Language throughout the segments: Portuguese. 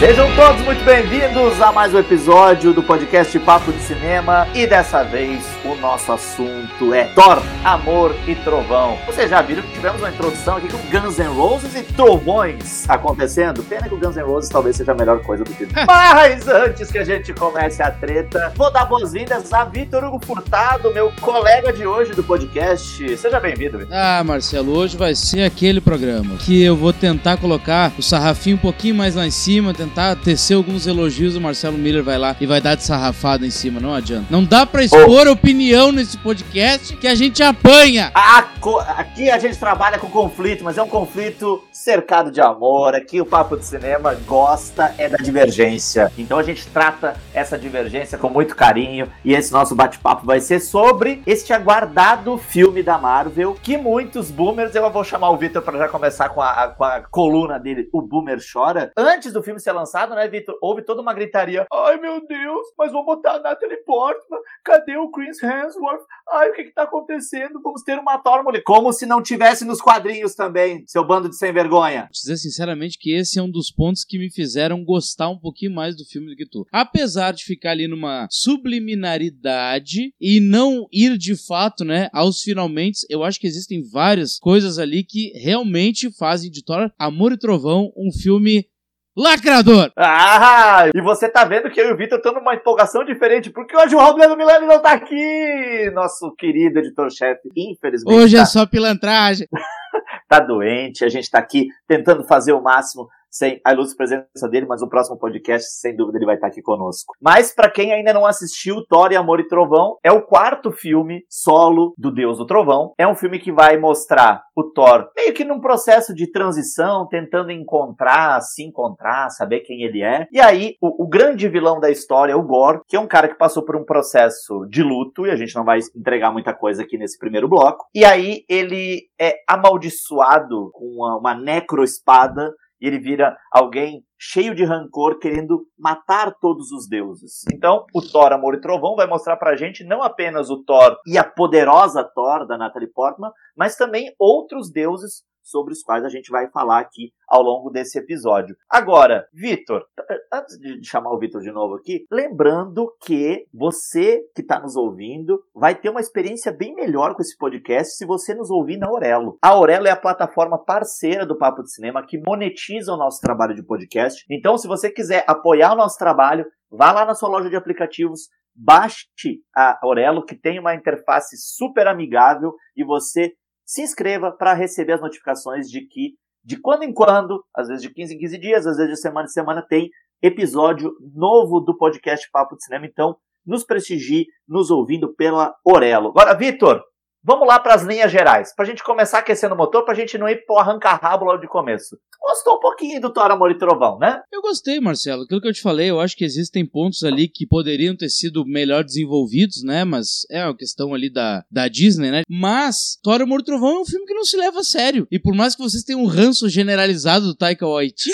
Sejam todos muito bem-vindos a mais um episódio do podcast Papo de Cinema e dessa vez o nosso assunto é Thor, Amor e Trovão. Vocês já viram que tivemos uma introdução aqui com Guns N' Roses e trovões acontecendo? Pena que o Guns N' Roses talvez seja a melhor coisa do filme. Mas antes que a gente comece a treta, vou dar boas-vindas a Vitor Hugo Furtado, meu colega de hoje do podcast. Seja bem-vindo, Vitor. Ah, Marcelo, hoje vai ser aquele programa que eu vou tentar colocar o sarrafinho um pouquinho mais lá em cima, tentar tentar tecer alguns elogios, o Marcelo Miller vai lá e vai dar de sarrafada em cima, não adianta. Não dá pra expor oh. opinião nesse podcast que a gente apanha. aqui a gente trabalha com conflito, mas é um conflito cercado de amor. Aqui o Papo de Cinema gosta é da divergência. Então a gente trata essa divergência com muito carinho e esse nosso bate-papo vai ser sobre este aguardado filme da Marvel que muitos boomers, eu vou chamar o Victor para já começar com a, com a coluna dele, o Boomer Chora. Antes do filme ser lançado, né, Vitor? Houve toda uma gritaria. Ai, meu Deus, mas vou botar a Natalie Portman. Cadê o Chris Hemsworth? Ai, o que que tá acontecendo? Vamos ter uma Thor Como se não tivesse nos quadrinhos também, seu bando de sem vergonha. Vou dizer sinceramente que esse é um dos pontos que me fizeram gostar um pouquinho mais do filme do que tu. Apesar de ficar ali numa subliminaridade e não ir de fato, né, aos finalmente, eu acho que existem várias coisas ali que realmente fazem de Thor Amor e Trovão um filme Lacrador! Ah, e você tá vendo que eu e o Vitor estamos numa empolgação diferente, porque hoje o Romulo Milani não tá aqui! Nosso querido editor-chefe, infelizmente. Hoje é tá... é só pilantragem. tá doente, a gente tá aqui tentando fazer o máximo sem a ilustre presença dele, mas o próximo podcast, sem dúvida, ele vai estar aqui conosco. Mas para quem ainda não assistiu Thor e Amor e Trovão, é o quarto filme solo do Deus do Trovão. É um filme que vai mostrar o Thor meio que num processo de transição, tentando encontrar, se encontrar, saber quem ele é. E aí, o, o grande vilão da história o Gore, que é um cara que passou por um processo de luto, e a gente não vai entregar muita coisa aqui nesse primeiro bloco. E aí, ele é amaldiçoado com uma, uma necroespada e ele vira alguém cheio de rancor, querendo matar todos os deuses. Então, o Thor Amor e Trovão vai mostrar pra gente não apenas o Thor e a poderosa Thor da Natalie Portman, mas também outros deuses sobre os quais a gente vai falar aqui ao longo desse episódio. Agora, Vitor, antes de chamar o Vitor de novo aqui, lembrando que você que está nos ouvindo vai ter uma experiência bem melhor com esse podcast se você nos ouvir na Aurelo. A Aurelo é a plataforma parceira do Papo de Cinema que monetiza o nosso trabalho de podcast. Então, se você quiser apoiar o nosso trabalho, vá lá na sua loja de aplicativos, baixe a Aurelo, que tem uma interface super amigável e você se inscreva para receber as notificações de que, de quando em quando, às vezes de 15 em 15 dias, às vezes de semana em semana, tem episódio novo do podcast Papo de Cinema. Então, nos prestigie nos ouvindo pela Orelo. Agora, Vitor, Vamos lá para as linhas gerais, para a gente começar aquecendo o motor, para a gente não ir pro arranca-rabo logo de começo. Gostou um pouquinho do Thor, Amor e Trovão, né? Eu gostei, Marcelo. Aquilo que eu te falei, eu acho que existem pontos ali que poderiam ter sido melhor desenvolvidos, né? Mas é uma questão ali da, da Disney, né? Mas Thor, Amor e Trovão é um filme que não se leva a sério. E por mais que vocês tenham um ranço generalizado do Taika Waititi,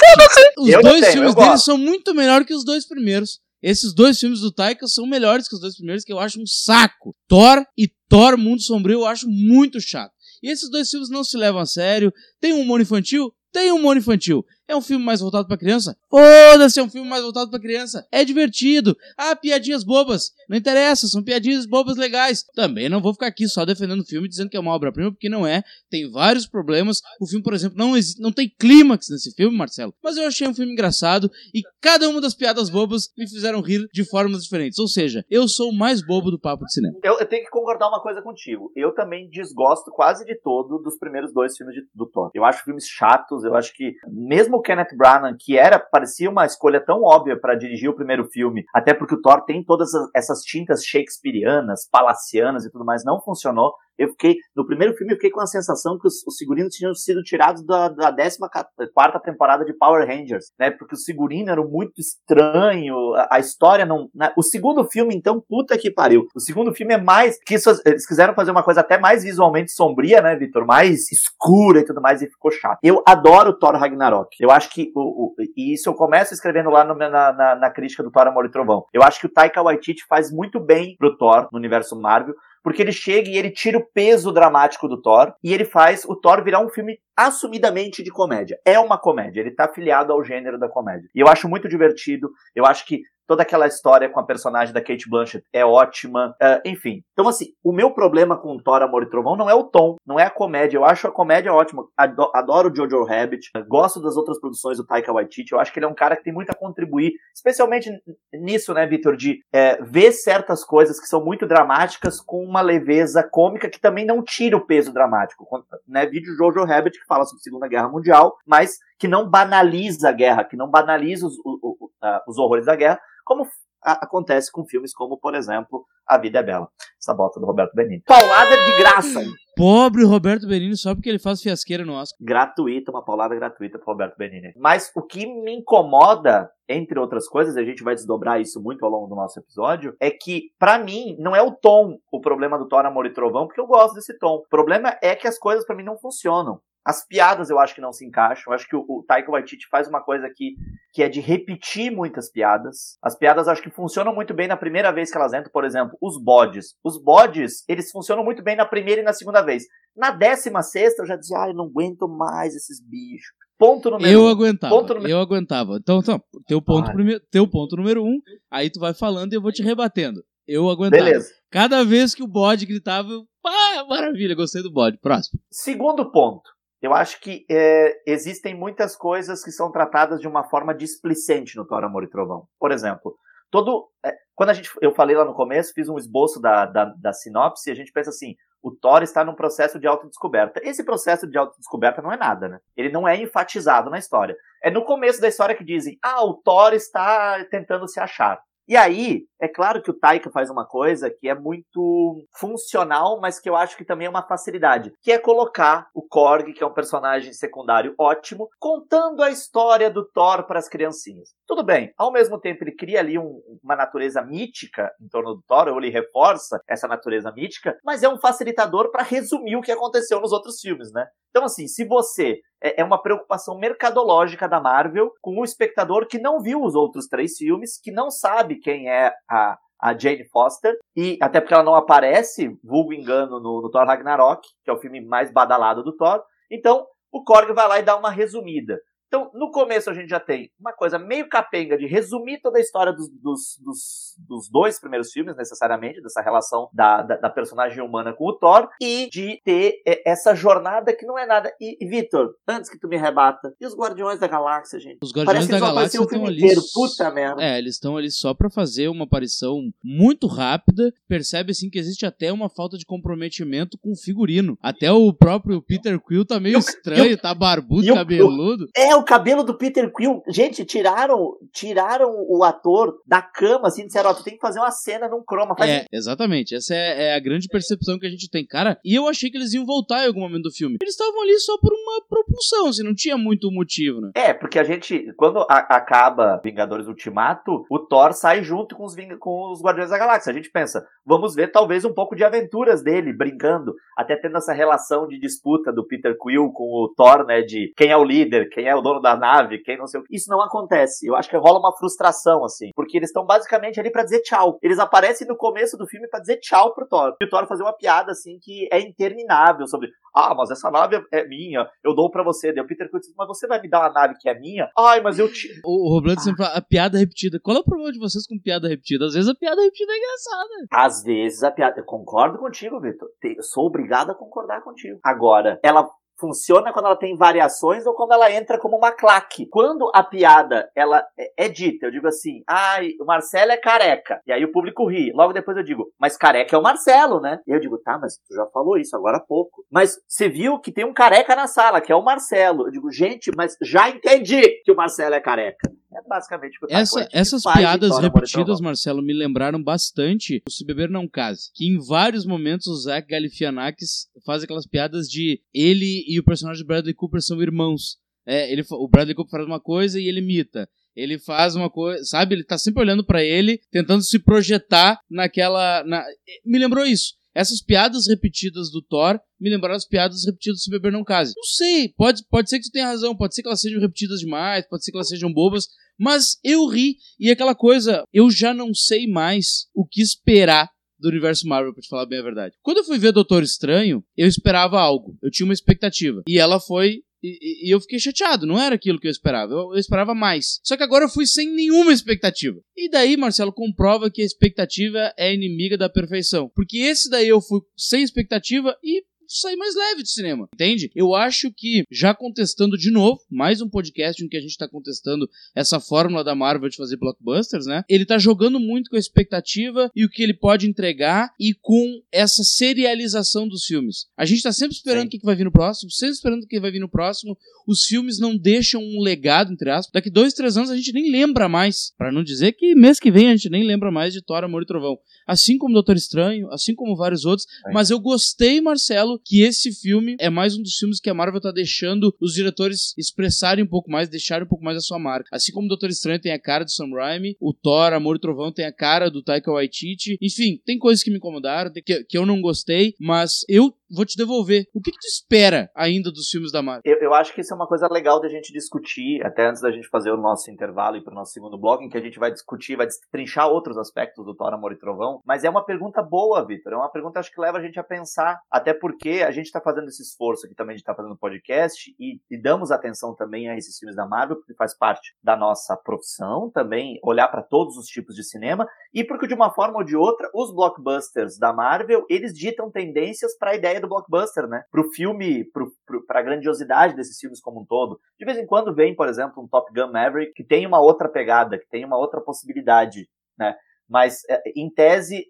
os eu dois tenho, filmes dele são muito melhores que os dois primeiros. Esses dois filmes do Taika são melhores que os dois primeiros, que eu acho um saco. Thor e Thor Mundo Sombrio eu acho muito chato. E esses dois filmes não se levam a sério. Tem um humor infantil? Tem um humor infantil. É um filme mais voltado para criança? Foda-se, é um filme mais voltado para criança. É divertido. Ah, piadinhas bobas. Não interessa, são piadinhas bobas legais. Também não vou ficar aqui só defendendo o filme dizendo que é uma obra-prima, porque não é. Tem vários problemas. O filme, por exemplo, não, não tem clímax nesse filme, Marcelo. Mas eu achei um filme engraçado e cada uma das piadas bobas me fizeram rir de formas diferentes. Ou seja, eu sou o mais bobo do papo de cinema. Eu, eu tenho que concordar uma coisa contigo. Eu também desgosto quase de todo dos primeiros dois filmes de, do Thor. Eu acho filmes chatos. Eu acho que mesmo mesmo o Kenneth Branagh, que era parecia uma escolha tão óbvia para dirigir o primeiro filme, até porque o Thor tem todas essas tintas shakespearianas, palacianas e tudo mais, não funcionou. Eu fiquei, no primeiro filme, eu fiquei com a sensação que os, os figurinos tinham sido tirados da, da 14 temporada de Power Rangers, né? Porque o figurino era muito estranho, a, a história não. Né? O segundo filme, então, puta que pariu. O segundo filme é mais. que isso, Eles quiseram fazer uma coisa até mais visualmente sombria, né, Vitor? Mais escura e tudo mais, e ficou chato. Eu adoro Thor Ragnarok. Eu acho que. O, o, e isso eu começo escrevendo lá no, na, na, na crítica do Thor Amor e Trovão. Eu acho que o Taika Waititi faz muito bem pro Thor no universo Marvel porque ele chega e ele tira o peso dramático do Thor e ele faz o Thor virar um filme assumidamente de comédia. É uma comédia, ele tá afiliado ao gênero da comédia. E eu acho muito divertido, eu acho que toda aquela história com a personagem da Kate Blanchett é ótima, uh, enfim. Então, assim, o meu problema com Thor, Amor e Trovão não é o tom, não é a comédia. Eu acho a comédia ótima, adoro o Jojo Rabbit, gosto das outras produções do Taika Waititi, eu acho que ele é um cara que tem muito a contribuir, especialmente nisso, né, Victor, de é, ver certas coisas que são muito dramáticas com uma leveza cômica que também não tira o peso dramático. Né, vídeo Jojo Rabbit que fala sobre a Segunda Guerra Mundial, mas que não banaliza a guerra, que não banaliza os, os, os horrores da guerra, como acontece com filmes como, por exemplo, A Vida é Bela. Essa bota do Roberto Benini. Paulada de graça! Pobre Roberto Benini, só porque ele faz fiasqueira no Oscar. Gratuita, uma paulada gratuita pro Roberto Benini. Mas o que me incomoda, entre outras coisas, a gente vai desdobrar isso muito ao longo do nosso episódio, é que, para mim, não é o tom o problema do Thor, Amor e Trovão, porque eu gosto desse tom. O problema é que as coisas para mim não funcionam. As piadas eu acho que não se encaixam. Eu acho que o, o Taika Waititi faz uma coisa aqui que é de repetir muitas piadas. As piadas acho que funcionam muito bem na primeira vez que elas entram, por exemplo, os bodes. Os bodes, eles funcionam muito bem na primeira e na segunda vez. Na décima sexta eu já dizia, ah, eu não aguento mais esses bichos. Ponto número eu um. Aguentava, ponto número... Eu aguentava. Então, então teu, ponto primeiro, teu ponto número um, aí tu vai falando e eu vou te rebatendo. Eu aguentava. Beleza. Cada vez que o bode gritava, eu, pá, maravilha, gostei do bode. Próximo. Segundo ponto. Eu acho que é, existem muitas coisas que são tratadas de uma forma displicente no Thor, Amor e Trovão. Por exemplo, todo. É, quando a gente, eu falei lá no começo, fiz um esboço da, da, da sinopse, a gente pensa assim: o Thor está num processo de autodescoberta. Esse processo de autodescoberta não é nada, né? Ele não é enfatizado na história. É no começo da história que dizem: ah, o Thor está tentando se achar. E aí, é claro que o Taika faz uma coisa que é muito funcional, mas que eu acho que também é uma facilidade, que é colocar o Korg, que é um personagem secundário ótimo, contando a história do Thor para as criancinhas. Tudo bem, ao mesmo tempo ele cria ali um, uma natureza mítica em torno do Thor, ou ele reforça essa natureza mítica, mas é um facilitador para resumir o que aconteceu nos outros filmes, né? Então, assim, se você é, é uma preocupação mercadológica da Marvel com o espectador que não viu os outros três filmes, que não sabe quem é a, a Jane Foster, e até porque ela não aparece, vulgo engano, no, no Thor Ragnarok, que é o filme mais badalado do Thor. Então, o Korg vai lá e dá uma resumida. Então, no começo a gente já tem uma coisa meio capenga de resumir toda a história dos, dos, dos, dos dois primeiros filmes, necessariamente, dessa relação da, da, da, personagem humana com o Thor, e de ter é, essa jornada que não é nada. E, e Vitor, antes que tu me rebata, e os Guardiões da Galáxia, gente? Os Guardiões da Galáxia estão ali. Inteiro. Puta merda. É, eles estão ali só para fazer uma aparição muito rápida. Percebe assim que existe até uma falta de comprometimento com o figurino. Até o próprio Peter Quill tá meio eu, estranho, eu, tá barbudo, cabeludo. Eu, é, o cabelo do Peter Quill. Gente, tiraram, tiraram o ator da cama, assim, disseram, ó, tu tem que fazer uma cena num croma. Faz é, exatamente. Essa é, é, a grande percepção que a gente tem. Cara, e eu achei que eles iam voltar em algum momento do filme. Eles estavam ali só por uma propulsão, assim, não tinha muito motivo, né? É, porque a gente, quando a, acaba Vingadores Ultimato, o Thor sai junto com os, com os Guardiões da Galáxia. A gente pensa, vamos ver talvez um pouco de aventuras dele, brincando, até tendo essa relação de disputa do Peter Quill com o Thor, né, de quem é o líder, quem é o dono da nave, quem não sei o que. Isso não acontece. Eu acho que rola uma frustração, assim, porque eles estão basicamente ali para dizer tchau. Eles aparecem no começo do filme para dizer tchau pro Thor. E o Thor fazer uma piada, assim, que é interminável sobre, ah, mas essa nave é minha, eu dou para você. Daí o Peter Quill diz, mas você vai me dar uma nave que é minha? Ai, mas eu te... O, o ah. sempre fala, a piada repetida. Qual é o problema de vocês com piada repetida? Às vezes a piada repetida é engraçada. Às vezes a piada... Eu concordo contigo, Vitor. Eu sou obrigado a concordar contigo. Agora, ela funciona quando ela tem variações ou quando ela entra como uma claque. Quando a piada ela é, é dita, eu digo assim, ai, o Marcelo é careca. E aí o público ri. Logo depois eu digo, mas careca é o Marcelo, né? E eu digo, tá, mas tu já falou isso agora há pouco. Mas você viu que tem um careca na sala, que é o Marcelo. Eu digo, gente, mas já entendi que o Marcelo é careca. É basicamente o que Essa, Essas piadas repetidas, Marcelo, me lembraram bastante o Se Beber Não Case. Que em vários momentos o Zach Galifianakis faz aquelas piadas de ele e o personagem de Bradley Cooper são irmãos. É, ele, o Bradley Cooper faz uma coisa e ele imita. Ele faz uma coisa, sabe? Ele tá sempre olhando para ele, tentando se projetar naquela. Na... Me lembrou isso. Essas piadas repetidas do Thor me lembraram as piadas repetidas do Se Beber Não Case. Não sei, pode, pode ser que tu tenha razão, pode ser que elas sejam repetidas demais, pode ser que elas sejam bobas, mas eu ri e aquela coisa, eu já não sei mais o que esperar do universo Marvel, pra te falar bem a verdade. Quando eu fui ver Doutor Estranho, eu esperava algo. Eu tinha uma expectativa. E ela foi e, e, eu fiquei chateado, não era aquilo que eu esperava. Eu, eu, esperava mais. Só que agora eu fui sem nenhuma expectativa. E daí, Marcelo, comprova que a expectativa é inimiga da perfeição. Porque esse daí eu fui sem expectativa e sair mais leve do cinema, entende? Eu acho que, já contestando de novo, mais um podcast em que a gente tá contestando essa fórmula da Marvel de fazer blockbusters, né? Ele tá jogando muito com a expectativa e o que ele pode entregar e com essa serialização dos filmes. A gente tá sempre esperando o que, que vai vir no próximo, sempre esperando o que vai vir no próximo. Os filmes não deixam um legado, entre aspas. Daqui dois, três anos a gente nem lembra mais. para não dizer que mês que vem a gente nem lembra mais de Thor, Amor e Trovão. Assim como Doutor Estranho, assim como vários outros. É. Mas eu gostei, Marcelo, que esse filme é mais um dos filmes que a Marvel tá deixando os diretores expressarem um pouco mais, deixarem um pouco mais a sua marca. Assim como o Doutor Estranho tem a cara do Sam Raimi, o Thor, Amor e Trovão tem a cara do Taika Waititi. Enfim, tem coisas que me incomodaram, que, que eu não gostei, mas eu vou te devolver. O que, que tu espera ainda dos filmes da Marvel? Eu, eu, acho que isso é uma coisa legal da gente discutir, até antes da gente fazer o nosso intervalo e para o nosso segundo bloco, em que a gente vai discutir, vai trinchar outros aspectos do Thor, Amor e Trovão. Mas é uma pergunta boa, Vitor. É uma pergunta acho que leva a gente a pensar, até porque a gente está fazendo esse esforço aqui também de estar tá fazendo podcast e, e, damos atenção também a esses filmes da Marvel, porque faz parte da nossa profissão também, olhar para todos os tipos de cinema, e porque de uma forma ou de outra, os blockbusters da Marvel, eles ditam tendências para a ideia do blockbuster, né? Pro filme, pro, pro, pra grandiosidade desses filmes como um todo. De vez em quando vem, por exemplo, um Top Gun Maverick que tem uma outra pegada, que tem uma outra possibilidade, né? Mas, é, em tese,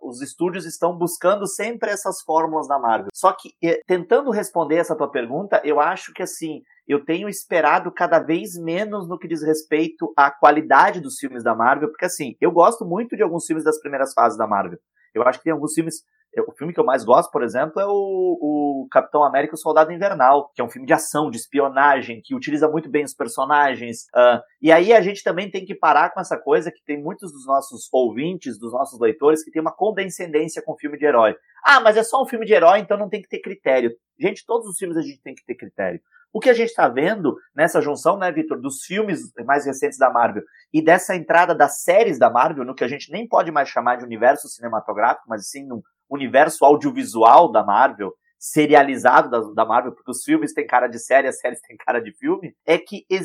os estúdios estão buscando sempre essas fórmulas da Marvel. Só que, é, tentando responder essa tua pergunta, eu acho que, assim, eu tenho esperado cada vez menos no que diz respeito à qualidade dos filmes da Marvel, porque, assim, eu gosto muito de alguns filmes das primeiras fases da Marvel. Eu acho que tem alguns filmes o filme que eu mais gosto, por exemplo, é o, o Capitão América o Soldado Invernal, que é um filme de ação, de espionagem, que utiliza muito bem os personagens. Uh, e aí a gente também tem que parar com essa coisa que tem muitos dos nossos ouvintes, dos nossos leitores, que tem uma condescendência com filme de herói. Ah, mas é só um filme de herói, então não tem que ter critério. Gente, todos os filmes a gente tem que ter critério. O que a gente está vendo nessa junção, né, Vitor, dos filmes mais recentes da Marvel e dessa entrada das séries da Marvel, no que a gente nem pode mais chamar de universo cinematográfico, mas sim num universo audiovisual da Marvel, serializado da, da Marvel, porque os filmes têm cara de série, as séries têm cara de filme, é que é,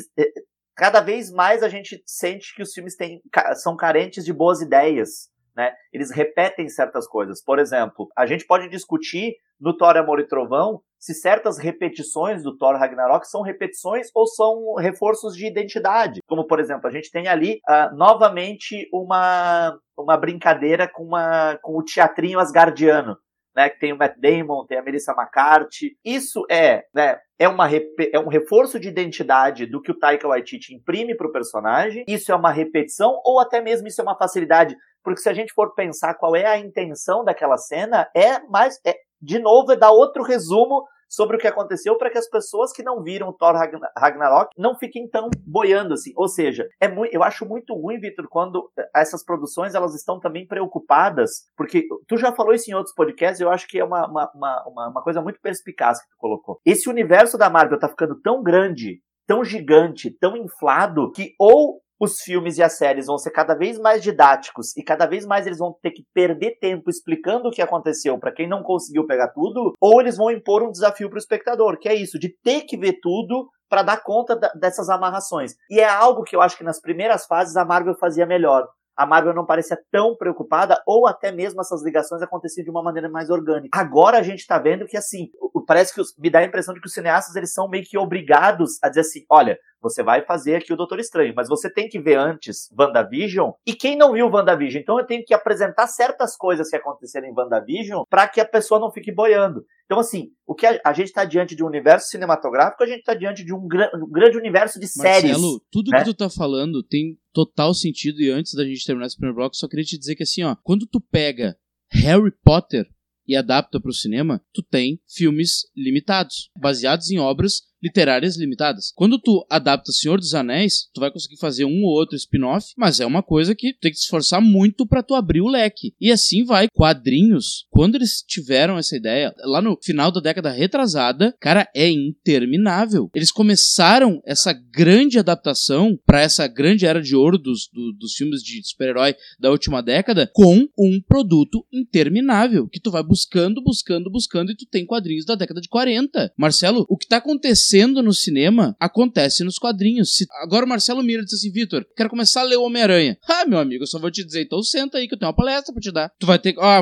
cada vez mais a gente sente que os filmes têm, são carentes de boas ideias. Né? Eles repetem certas coisas. Por exemplo, a gente pode discutir no Thor Amor e Trovão se certas repetições do Thor Ragnarok são repetições ou são reforços de identidade. Como, por exemplo, a gente tem ali uh, novamente uma, uma brincadeira com, uma, com o teatrinho asgardiano. Né, que tem o Matt Damon, tem a Melissa McCarthy. Isso é, né, é, uma, é um reforço de identidade do que o Taika Waititi imprime para o personagem. Isso é uma repetição ou até mesmo isso é uma facilidade, porque se a gente for pensar qual é a intenção daquela cena, é mais é, de novo é dar outro resumo sobre o que aconteceu para que as pessoas que não viram Thor Ragnarok não fiquem tão boiando assim. Ou seja, é muito, eu acho muito ruim, Vitor, quando essas produções elas estão também preocupadas, porque tu já falou isso em outros podcasts, eu acho que é uma, uma, uma, uma coisa muito perspicaz que tu colocou. Esse universo da Marvel tá ficando tão grande, tão gigante, tão inflado, que ou os filmes e as séries vão ser cada vez mais didáticos e cada vez mais eles vão ter que perder tempo explicando o que aconteceu para quem não conseguiu pegar tudo, ou eles vão impor um desafio para o espectador, que é isso, de ter que ver tudo para dar conta dessas amarrações. E é algo que eu acho que nas primeiras fases a Marvel fazia melhor a Marvel não parecia tão preocupada, ou até mesmo essas ligações aconteciam de uma maneira mais orgânica. Agora a gente está vendo que, assim, parece que os, me dá a impressão de que os cineastas eles são meio que obrigados a dizer assim: olha, você vai fazer aqui o Doutor Estranho, mas você tem que ver antes WandaVision. E quem não viu WandaVision? Então eu tenho que apresentar certas coisas que aconteceram em WandaVision para que a pessoa não fique boiando. Então, assim, o que a, a gente está diante de um universo cinematográfico, a gente está diante de um, um, grande universo de Marcelo, séries. Marcelo, tudo né? que tu tá falando tem total sentido. E antes da gente terminar esse primeiro bloco, só queria te dizer que assim, ó, quando tu pega Harry Potter e adapta para o cinema, tu tem filmes limitados, baseados em obras literárias limitadas. Quando tu adapta Senhor dos Anéis, tu vai conseguir fazer um ou outro spin-off, mas é uma coisa que tu tem que se esforçar muito para tu abrir o leque. E assim vai. Quadrinhos, quando eles tiveram essa ideia, lá no final da década retrasada, cara, é interminável. Eles começaram essa grande adaptação para essa grande era de ouro dos, do, dos filmes de super-herói da última década com um produto interminável que tu vai buscando, buscando, buscando e tu tem quadrinhos da década de 40. Marcelo, o que tá acontecendo no cinema acontece nos quadrinhos. Se... Agora o Marcelo Mira disse assim, Vitor, quero começar a ler o Homem-Aranha. Ah, meu amigo, eu só vou te dizer, então senta aí que eu tenho uma palestra pra te dar. Tu vai ter, ah,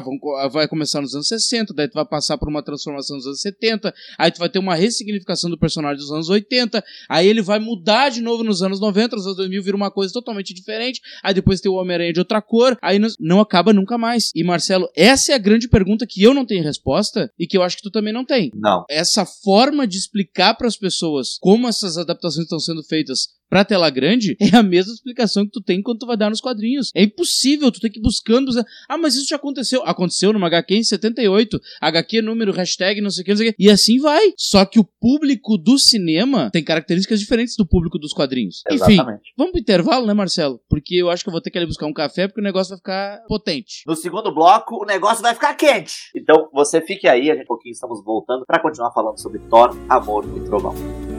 vai começar nos anos 60, daí tu vai passar por uma transformação nos anos 70, aí tu vai ter uma ressignificação do personagem dos anos 80, aí ele vai mudar de novo nos anos 90, nos anos 2000 vira uma coisa totalmente diferente, aí depois tem o Homem-Aranha de outra cor, aí não acaba nunca mais. E Marcelo, essa é a grande pergunta que eu não tenho resposta e que eu acho que tu também não tem. Não. Essa forma de explicar para as pessoas como essas adaptações estão sendo feitas pra tela grande é a mesma explicação que tu tem quando tu vai dar nos quadrinhos. É impossível, tu tem que ir buscando. Ah, mas isso já aconteceu. Aconteceu numa HQ em 78. HQ número, hashtag, não sei o que, não sei o que. E assim vai. Só que o público do cinema tem características diferentes do público dos quadrinhos. Exatamente. Enfim, vamos pro intervalo, né, Marcelo? Porque eu acho que eu vou ter que ir buscar um café porque o negócio vai ficar potente. No segundo bloco, o negócio vai ficar quente. Então, você fique aí, a gente um pouquinho estamos voltando para continuar falando sobre Thor, Amor e Trovão.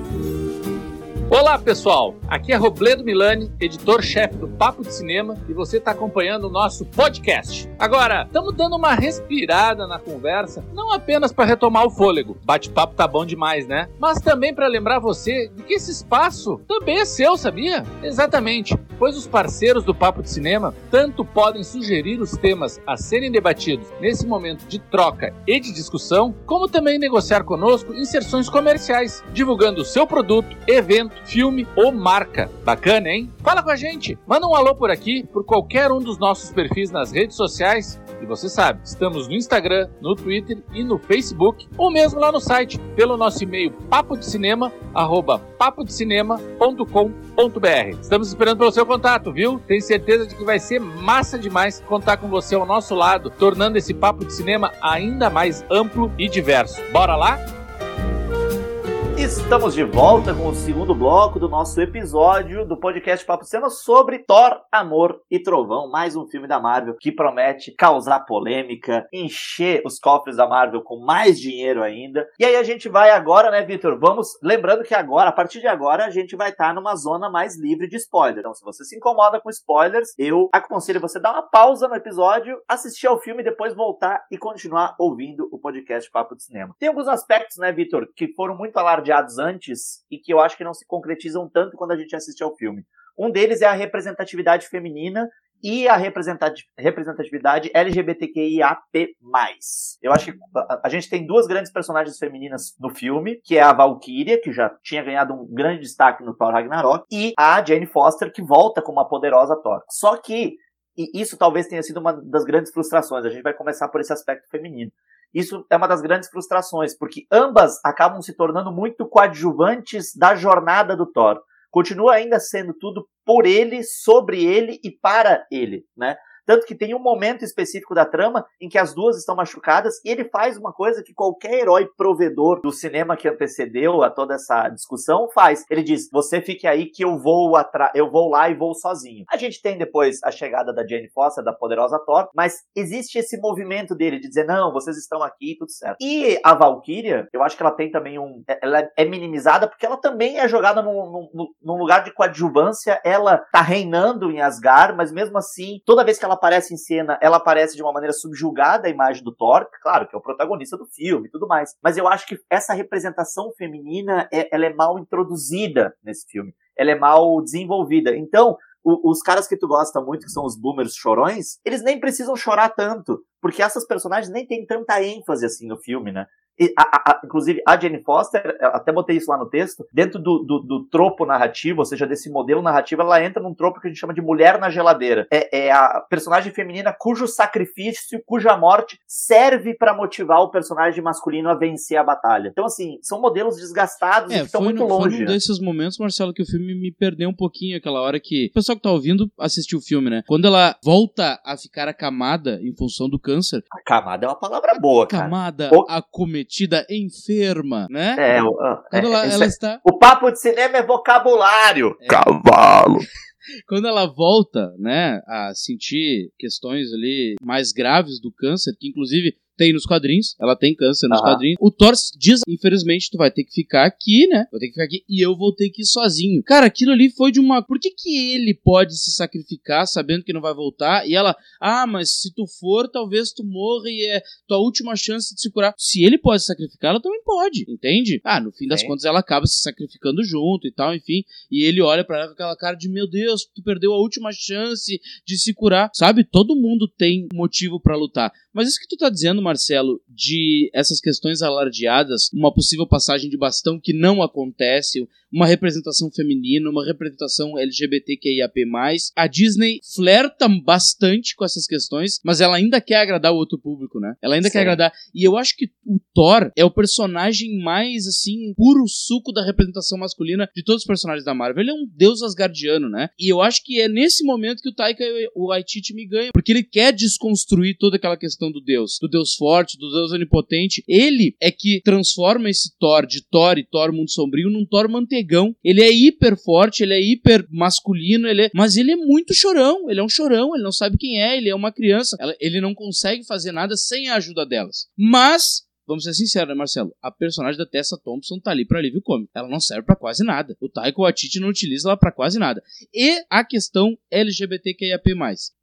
Olá pessoal, aqui é Robledo Milani, editor-chefe do Papo de Cinema, e você está acompanhando o nosso podcast. Agora, estamos dando uma respirada na conversa, não apenas para retomar o fôlego, bate-papo tá bom demais, né? Mas também para lembrar você de que esse espaço também é seu, sabia? Exatamente, pois os parceiros do Papo de Cinema tanto podem sugerir os temas a serem debatidos nesse momento de troca e de discussão, como também negociar conosco inserções comerciais, divulgando o seu produto, evento filme ou marca. Bacana, hein? Fala com a gente, manda um alô por aqui, por qualquer um dos nossos perfis nas redes sociais. E você sabe, estamos no Instagram, no Twitter e no Facebook, ou mesmo lá no site, pelo nosso e-mail papodecinema@papodecinema.com.br. Estamos esperando pelo seu contato, viu? Tenho certeza de que vai ser massa demais contar com você ao nosso lado, tornando esse papo de cinema ainda mais amplo e diverso. Bora lá? Estamos de volta com o segundo bloco do nosso episódio do podcast Papo Cinema sobre Thor, Amor e Trovão, mais um filme da Marvel que promete causar polêmica, encher os cofres da Marvel com mais dinheiro ainda. E aí a gente vai agora, né, Victor? Vamos, lembrando que agora, a partir de agora, a gente vai estar tá numa zona mais livre de spoilers. Então, se você se incomoda com spoilers, eu aconselho você dar uma pausa no episódio, assistir ao filme, depois voltar e continuar ouvindo o podcast Papo de Cinema. Tem alguns aspectos, né, Victor, que foram muito alardeados antes e que eu acho que não se concretizam tanto quando a gente assiste ao filme. Um deles é a representatividade feminina e a representatividade LGBTQIAP+. Eu acho que a gente tem duas grandes personagens femininas no filme, que é a Valkyria, que já tinha ganhado um grande destaque no Thor Ragnarok, e a Jane Foster, que volta como uma poderosa Thor. Só que, e isso talvez tenha sido uma das grandes frustrações, a gente vai começar por esse aspecto feminino. Isso é uma das grandes frustrações, porque ambas acabam se tornando muito coadjuvantes da jornada do Thor. Continua ainda sendo tudo por ele, sobre ele e para ele, né? Tanto que tem um momento específico da trama em que as duas estão machucadas e ele faz uma coisa que qualquer herói provedor do cinema que antecedeu a toda essa discussão faz. Ele diz: "Você fique aí que eu vou eu vou lá e vou sozinho". A gente tem depois a chegada da Jane Foster, da poderosa Thor, mas existe esse movimento dele de dizer: "Não, vocês estão aqui, tudo certo". E a Valkyria, eu acho que ela tem também um ela é minimizada porque ela também é jogada num, num, num lugar de coadjuvância, ela tá reinando em Asgard, mas mesmo assim, toda vez que ela ela aparece em cena, ela aparece de uma maneira subjugada à imagem do Thor, claro que é o protagonista do filme e tudo mais. Mas eu acho que essa representação feminina, é, ela é mal introduzida nesse filme. Ela é mal desenvolvida. Então, o, os caras que tu gosta muito, que são os boomers chorões, eles nem precisam chorar tanto, porque essas personagens nem têm tanta ênfase assim no filme, né? A, a, inclusive, a Jane Foster, até botei isso lá no texto, dentro do, do, do, tropo narrativo, ou seja, desse modelo narrativo, ela entra num tropo que a gente chama de mulher na geladeira. É, é a personagem feminina cujo sacrifício, cuja morte serve para motivar o personagem masculino a vencer a batalha. Então, assim, são modelos desgastados é, e que estão muito no, longe. Foi um desses momentos, Marcelo, que o filme me perdeu um pouquinho aquela hora que. O pessoal que tá ouvindo assistiu o filme, né? Quando ela volta a ficar acamada em função do câncer. Acamada é uma palavra boa, cara. Acamada, o... acometida metida enferma, né? É, o, Quando é, ela, ela é- está. o papo de cinema é vocabulário. É. Cavalo. Quando ela volta, né, a sentir questões ali mais graves do câncer, que inclusive tem nos quadrinhos, ela tem câncer nos Aham. quadrinhos. O Thor diz, infelizmente, tu vai ter que ficar aqui, né? Vai ter que ficar aqui e eu vou ter que ir sozinho. Cara, aquilo ali foi de uma. Por que, que ele pode se sacrificar sabendo que não vai voltar? E ela, ah, mas se tu for, talvez tu morra e é tua última chance de se curar. Se ele pode se sacrificar, ela também pode, entende? Ah, no fim das Sim. contas ela acaba se sacrificando junto e tal, enfim. E ele olha pra ela com aquela cara de: Meu Deus, tu perdeu a última chance de se curar. Sabe? Todo mundo tem motivo pra lutar. Mas isso que tu tá dizendo, Marcelo, de essas questões alardeadas, uma possível passagem de bastão que não acontece, uma representação feminina, uma representação LGBTQIAP+. A Disney flerta bastante com essas questões, mas ela ainda quer agradar o outro público, né? Ela ainda Sim. quer agradar. E eu acho que o Thor é o personagem mais, assim, puro suco da representação masculina de todos os personagens da Marvel. Ele é um deus asgardiano, né? E eu acho que é nesse momento que o Taika o Waititi me ganha, porque ele quer desconstruir toda aquela questão do deus, do deus forte, do deus onipotente. Ele é que transforma esse Thor de Thor e Thor Mundo Sombrio num Thor mantegão. Ele é hiper forte, ele é hiper masculino, ele é... mas ele é muito chorão, ele é um chorão, ele não sabe quem é, ele é uma criança. Ele não consegue fazer nada sem a ajuda delas. Mas Vamos ser sinceros, né, Marcelo? A personagem da Tessa Thompson tá ali pra alívio cômico. Ela não serve pra quase nada. O Taika Waititi não utiliza ela pra quase nada. E a questão LGBTQIAP+.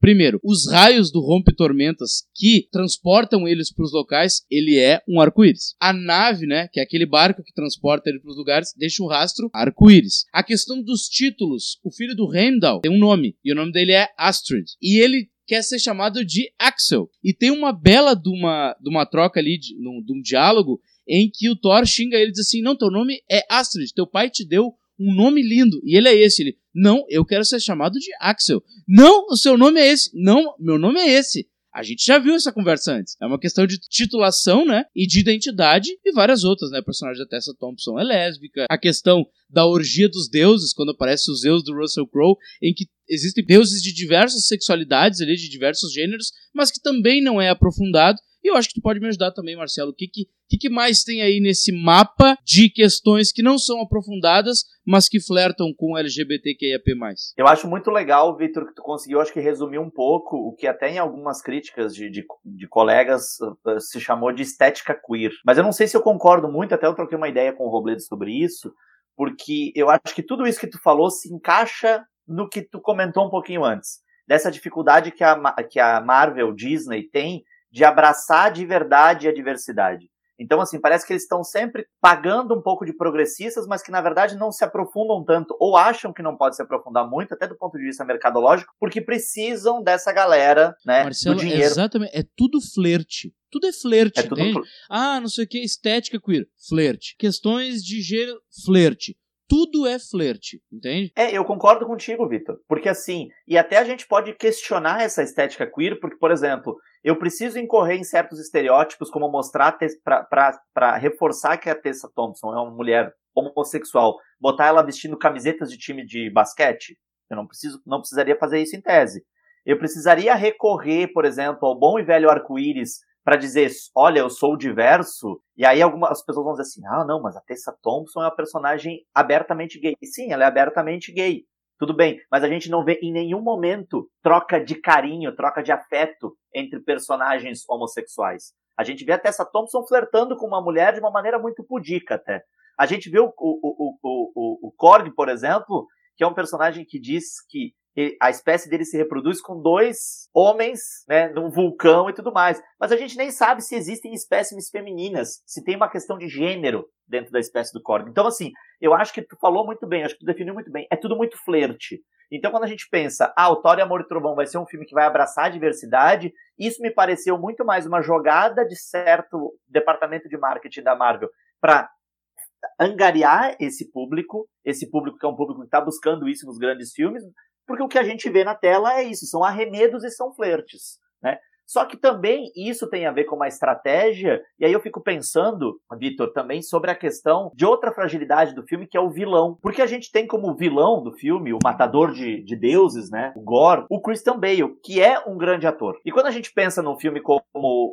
Primeiro, os raios do Rompe Tormentas que transportam eles pros locais, ele é um arco-íris. A nave, né, que é aquele barco que transporta ele pros lugares, deixa um rastro arco-íris. A questão dos títulos, o filho do Heimdall tem um nome, e o nome dele é Astrid. E ele quer ser chamado de Axel. E tem uma bela de uma, de uma troca ali, de, de um diálogo, em que o Thor xinga ele e diz assim: Não, teu nome é Astrid, teu pai te deu um nome lindo, e ele é esse. Ele, não, eu quero ser chamado de Axel. Não, o seu nome é esse. Não, meu nome é esse. A gente já viu essa conversa antes. É uma questão de titulação, né? E de identidade e várias outras, né? A personagem da Tessa Thompson é lésbica. A questão da orgia dos deuses, quando aparece os Zeus do Russell Crowe, em que existem deuses de diversas sexualidades ali, de diversos gêneros, mas que também não é aprofundado. E eu acho que tu pode me ajudar também, Marcelo. O que, que, que, que mais tem aí nesse mapa de questões que não são aprofundadas, mas que flertam com LGBTQIAP+. Eu acho muito legal, Vitor, que tu conseguiu, acho que resumir um pouco o que até em algumas críticas de, de, de colegas uh, se chamou de estética queer. Mas eu não sei se eu concordo muito, até eu troquei uma ideia com o Robledo sobre isso, porque eu acho que tudo isso que tu falou se encaixa no que tu comentou um pouquinho antes. Dessa dificuldade que a, que a Marvel, Disney tem de abraçar de verdade a diversidade. Então, assim, parece que eles estão sempre pagando um pouco de progressistas, mas que na verdade não se aprofundam tanto, ou acham que não pode se aprofundar muito, até do ponto de vista mercadológico, porque precisam dessa galera, né, Marcelo, do dinheiro. exatamente, é tudo flerte. Tudo é flerte, É tudo pro- Ah, não sei o que, estética queer, flerte. Questões de gênero, flerte. Tudo é flerte, entende? É, eu concordo contigo, Vitor. Porque assim, e até a gente pode questionar essa estética queer, porque, por exemplo, eu preciso incorrer em certos estereótipos, como mostrar para reforçar que a Tessa Thompson é uma mulher homossexual, botar ela vestindo camisetas de time de basquete. Eu não preciso, não precisaria fazer isso em tese. Eu precisaria recorrer, por exemplo, ao bom e velho arco-íris para dizer, olha, eu sou diverso, e aí algumas pessoas vão dizer assim, ah, não, mas a Tessa Thompson é uma personagem abertamente gay. Sim, ela é abertamente gay. Tudo bem, mas a gente não vê em nenhum momento troca de carinho, troca de afeto entre personagens homossexuais. A gente vê a Tessa Thompson flertando com uma mulher de uma maneira muito pudica até. A gente vê o, o, o, o, o, Korg, por exemplo, que é um personagem que diz que a espécie dele se reproduz com dois homens, né, num vulcão e tudo mais. Mas a gente nem sabe se existem espécimes femininas, se tem uma questão de gênero dentro da espécie do Korg. Então, assim, eu acho que tu falou muito bem, acho que tu definiu muito bem. É tudo muito flerte. Então, quando a gente pensa, ah, o Thor e Amor e Trovão vai ser um filme que vai abraçar a diversidade, isso me pareceu muito mais uma jogada de certo departamento de marketing da Marvel para angariar esse público, esse público que é um público que está buscando isso nos grandes filmes, porque o que a gente vê na tela é isso, são arremedos e são flertes, né? Só que também isso tem a ver com uma estratégia, e aí eu fico pensando, Vitor, também sobre a questão de outra fragilidade do filme, que é o vilão. Porque a gente tem como vilão do filme, o matador de, de deuses, né? O Gore, o Christian Bale, que é um grande ator. E quando a gente pensa num filme como,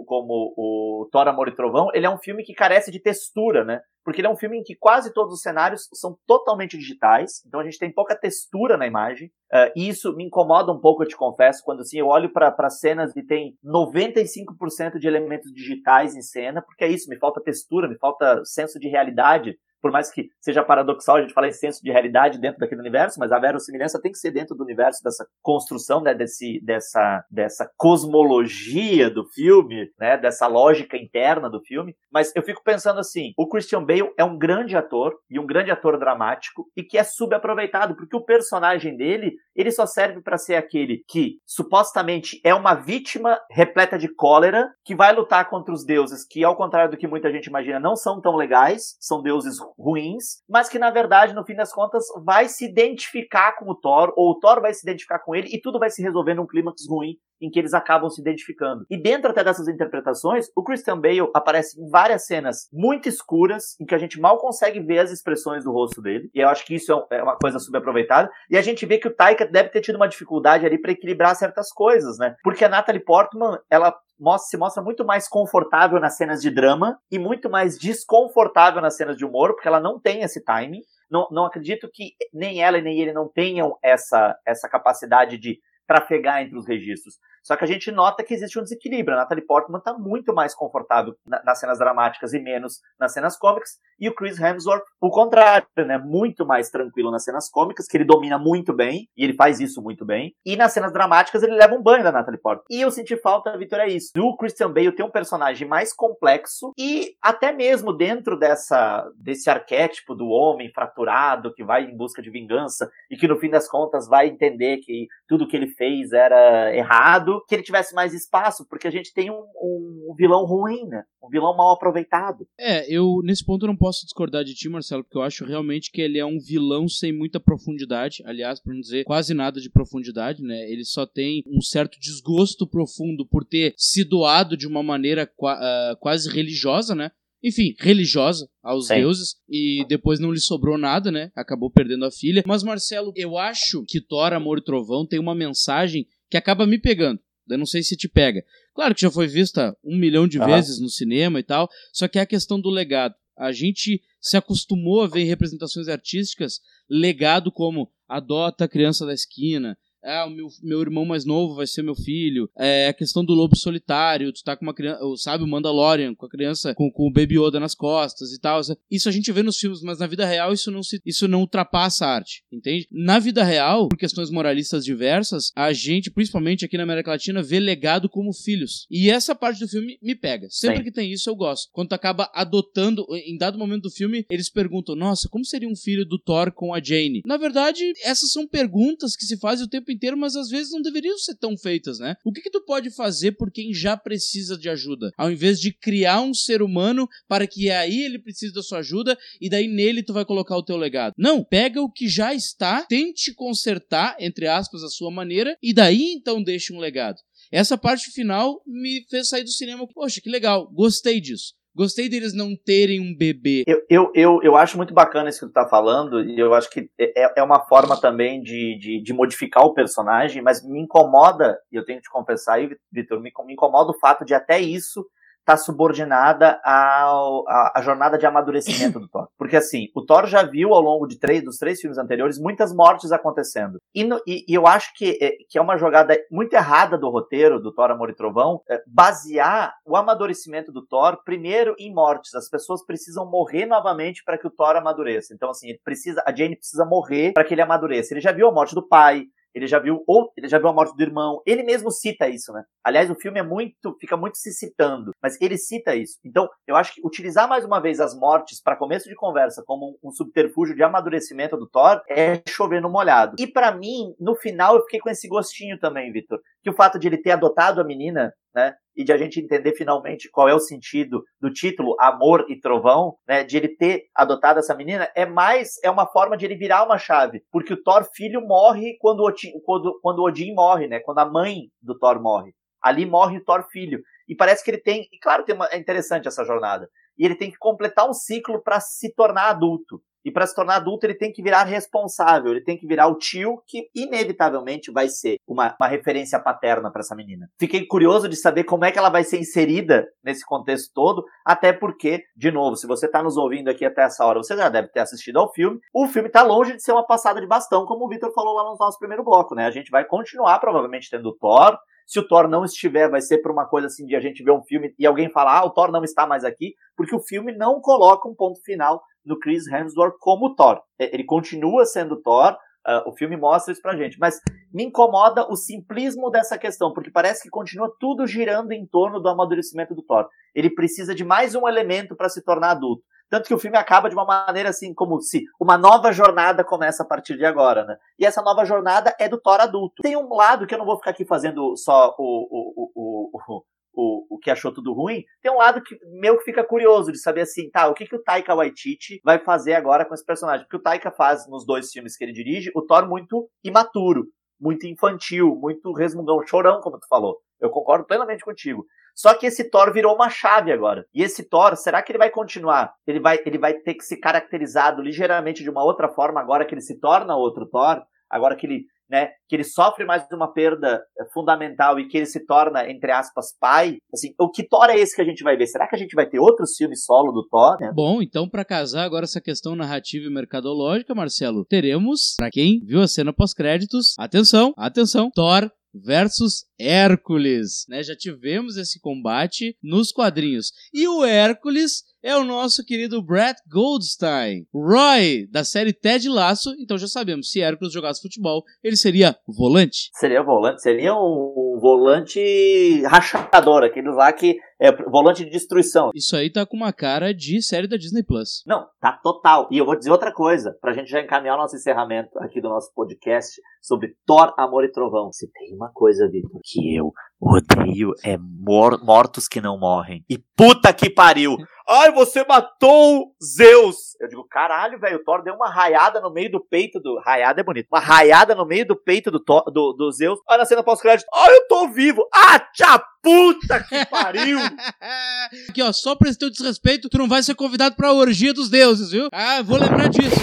como o Thor, Amor e Trovão, ele é um filme que carece de textura, né? Porque ele é um filme em que quase todos os cenários são totalmente digitais, então a gente tem pouca textura na imagem, uh, e isso me incomoda um pouco, eu te confesso, quando assim, eu olho para cenas e tem 95% de elementos digitais em cena, porque é isso, me falta textura, me falta senso de realidade, por mais que seja paradoxal a gente falar em senso de realidade dentro daquele universo, mas a verossimilhança tem que ser dentro do universo dessa construção, né, desse, dessa, dessa cosmologia do filme, né, dessa lógica interna do filme. Mas eu fico pensando assim, o Christian Bale é um grande ator e um grande ator dramático e que é subaproveitado, porque o personagem dele, ele só serve para ser aquele que supostamente é uma vítima repleta de cólera que vai lutar contra os deuses que, ao contrário do que muita gente imagina, não são tão legais, são deuses ruins, mas que na verdade, no fim das contas, vai se identificar com o Thor, ou o Thor vai se identificar com ele, e tudo vai se resolver num clímax ruim em que eles acabam se identificando. E dentro até dessas interpretações, o Christian Bale aparece em várias cenas muito escuras, em que a gente mal consegue ver as expressões do rosto dele, e eu acho que isso é, é uma coisa subaproveitada, e a gente vê que o Taika deve ter tido uma dificuldade ali para equilibrar certas coisas, né? Porque a Natalie Portman, ela mostra, se mostra muito mais confortável nas cenas de drama e muito mais desconfortável nas cenas de humor, porque ela não tem esse timing. Não, não acredito que nem ela nem ele não tenham essa, essa capacidade de trafegar entre os registros. Só que a gente nota que existe um desequilíbrio. A Natalie Portman está muito mais confortável na, nas cenas dramáticas e menos nas cenas cômicas. E o Chris Hemsworth, o contrário, né? Muito mais tranquilo nas cenas cômicas, que ele domina muito bem, e ele faz isso muito bem. E nas cenas dramáticas ele leva um banho da Natalie Portman. E eu senti falta, Vitor, é isso. O Christian Bale tem um personagem mais complexo e até mesmo dentro dessa desse arquétipo do homem fraturado que vai em busca de vingança e que no fim das contas vai entender que tudo que ele fez era errado que ele tivesse mais espaço, porque a gente tem um, um, vilão ruim, né? Um vilão mal aproveitado. É, eu nesse ponto eu não posso discordar de ti, Marcelo, porque eu acho realmente que ele é um vilão sem muita profundidade. Aliás, para não dizer quase nada de profundidade, né? Ele só tem um certo desgosto profundo por ter se doado de uma maneira uh, quase religiosa, né? enfim, religiosa aos Sim. deuses e depois não lhe sobrou nada, né? Acabou perdendo a filha. Mas Marcelo, eu acho que Thor, Amor e Trovão tem uma mensagem que acaba me pegando. Eu não sei se te pega. Claro que já foi vista um milhão de uhum. vezes no cinema e tal, só que é a questão do legado. A gente se acostumou a ver em representações artísticas legado como adota a criança da esquina, ah, o meu, meu irmão mais novo vai ser meu filho. É a questão do lobo solitário, tu tá com uma criança, sabe, o Mandalorian, com a criança com, com o Baby Yoda nas costas e tal. Isso a gente vê nos filmes, mas na vida real isso não, se, isso não ultrapassa a arte, entende? Na vida real, por questões moralistas diversas, a gente, principalmente aqui na América Latina, vê legado como filhos. E essa parte do filme me pega. Sempre Sim. que tem isso, eu gosto. Quando tu acaba adotando, em dado momento do filme, eles perguntam: nossa, como seria um filho do Thor com a Jane? Na verdade, essas são perguntas que se fazem o tempo inteiro, mas às vezes não deveriam ser tão feitas, né? O que, que tu pode fazer por quem já precisa de ajuda? Ao invés de criar um ser humano para que aí ele precise da sua ajuda e daí nele tu vai colocar o teu legado. Não, pega o que já está, tente consertar, entre aspas, a sua maneira, e daí então deixe um legado. Essa parte final me fez sair do cinema. Poxa, que legal, gostei disso. Gostei deles não terem um bebê. Eu, eu, eu, eu acho muito bacana isso que tu tá falando, e eu acho que é, é uma forma também de, de, de modificar o personagem, mas me incomoda, e eu tenho que te confessar aí, Vitor, me, me incomoda o fato de até isso está subordinada ao, à, à, jornada de amadurecimento do Thor. Porque assim, o Thor já viu ao longo de três, dos três filmes anteriores muitas mortes acontecendo. E, no, e, e eu acho que é, que é uma jogada muito errada do roteiro do Thor Amor e Trovão é, basear o amadurecimento do Thor primeiro em mortes. As pessoas precisam morrer novamente para que o Thor amadureça. Então assim, ele precisa, a Jane precisa morrer para que ele amadureça. Ele já viu a morte do pai, ele já viu ou ele já viu a morte do irmão. Ele mesmo cita isso, né? Aliás, o filme é muito, fica muito se citando, mas ele cita isso. Então, eu acho que utilizar mais uma vez as mortes para começo de conversa como um, um, subterfúgio de amadurecimento do Thor é chover no molhado. E para mim, no final eu fiquei com esse gostinho também, Vitor, que o fato de ele ter adotado a menina, né? e de a gente entender finalmente qual é o sentido do título Amor e Trovão, né, de ele ter adotado essa menina, é mais é uma forma de ele virar uma chave, porque o Thor filho morre quando Odin, quando, quando Odin morre, né, quando a mãe do Thor morre. Ali morre o Thor filho. E parece que ele tem, e claro, tem uma, é interessante essa jornada. E ele tem que completar um ciclo para se tornar adulto. E para se tornar adulto, ele tem que virar responsável, ele tem que virar o tio que, inevitavelmente, vai ser uma, uma referência paterna para essa menina. Fiquei curioso de saber como é que ela vai ser inserida nesse contexto todo, até porque, de novo, se você está nos ouvindo aqui até essa hora, você já deve ter assistido ao filme. O filme está longe de ser uma passada de bastão, como o Victor falou lá no nosso primeiro bloco, né? A gente vai continuar, provavelmente, tendo Thor, se o Thor não estiver, vai ser por uma coisa assim de a gente ver um filme e alguém falar, ah, o Thor não está mais aqui, porque o filme não coloca um ponto final no Chris Hemsworth como Thor. Ele continua sendo Thor, uh, o filme mostra isso pra gente. Mas me incomoda o simplismo dessa questão, porque parece que continua tudo girando em torno do amadurecimento do Thor. Ele precisa de mais um elemento para se tornar adulto. Tanto que o filme acaba de uma maneira assim, como se uma nova jornada começa a partir de agora, né? E essa nova jornada é do Thor adulto. Tem um lado que eu não vou ficar aqui fazendo só o, o, o, o o, que achou tudo ruim, tem um lado que meu que fica curioso de saber assim, tá, o que, que o Taika Waititi vai fazer agora com esse personagem? Porque o Taika faz nos dois filmes que ele dirige o Thor muito imaturo, muito infantil, muito resmungão, chorão, como tu falou. Eu concordo plenamente contigo. Só que esse Thor virou uma chave agora. E esse Thor, será que ele vai continuar? Ele vai, ele vai ter que se caracterizado ligeiramente de uma outra forma agora que ele se torna outro Thor? Agora que ele, né, que ele sofre mais de uma perda eh, fundamental e que ele se torna, entre aspas, pai? Assim, o que Thor é esse que a gente vai ver? Será que a gente vai ter outros filmes solo do Thor? Né? Bom, então para casar agora essa questão narrativa e mercadológica, Marcelo, teremos, para quem viu a cena pós-créditos, atenção, atenção, Thor versus Hércules, né? Já tivemos esse combate nos quadrinhos. E o Hércules é o nosso querido Brett Goldstein. Roy, da série Ted Lasso, então já sabemos, se Hércules jogasse futebol, ele seria volante. Seria volante, seria um volante rachador, aquele lá que é volante de destruição. Isso aí tá com uma cara de série da Disney Plus. Não, tá total. E eu vou dizer outra coisa, pra gente já encaminhar o nosso encerramento aqui do nosso podcast sobre Thor, Amor e Trovão. Se tem uma coisa, Victor, que eu odeio é mor mortos que não morrem. E puta que pariu! Ai, você matou Zeus! Eu digo, caralho, velho, o Thor deu uma raiada no meio do peito do. Raiada é bonito. Uma raiada no meio do peito do, Thor, do, do Zeus. Olha na cena pós-crédito. Ai, eu tô vivo! Ah, tchau! Puta que pariu! Aqui, ó, só por esse teu desrespeito, tu não vai ser convidado pra orgia dos deuses, viu? Ah, vou lembrar disso.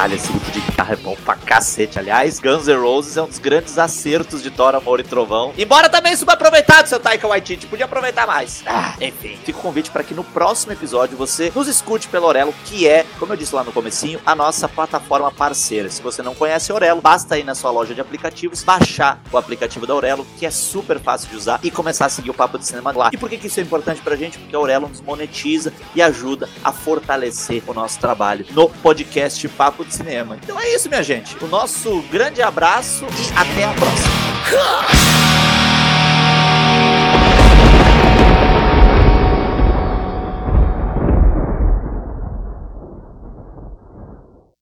Caralho, esse grupo de guitarra é bom pra cacete. Aliás, Guns N' Roses é um dos grandes acertos de Thor, Amor e Trovão. Embora também subaproveitado, seu Taika Waititi. Podia aproveitar mais. Ah, enfim. Fica o convite para que no próximo episódio você nos escute pelo Orelo, que é, como eu disse lá no comecinho, a nossa plataforma parceira. Se você não conhece Orelo, basta ir na sua loja de aplicativos, baixar o aplicativo da Orelo, que é super fácil de usar, e começar a seguir o Papo de Cinema lá. E por que, que isso é importante pra gente? Porque a Orelo nos monetiza e ajuda a fortalecer o nosso trabalho no podcast Papo de Cinema. Então é isso, minha gente. O nosso grande abraço e até a próxima.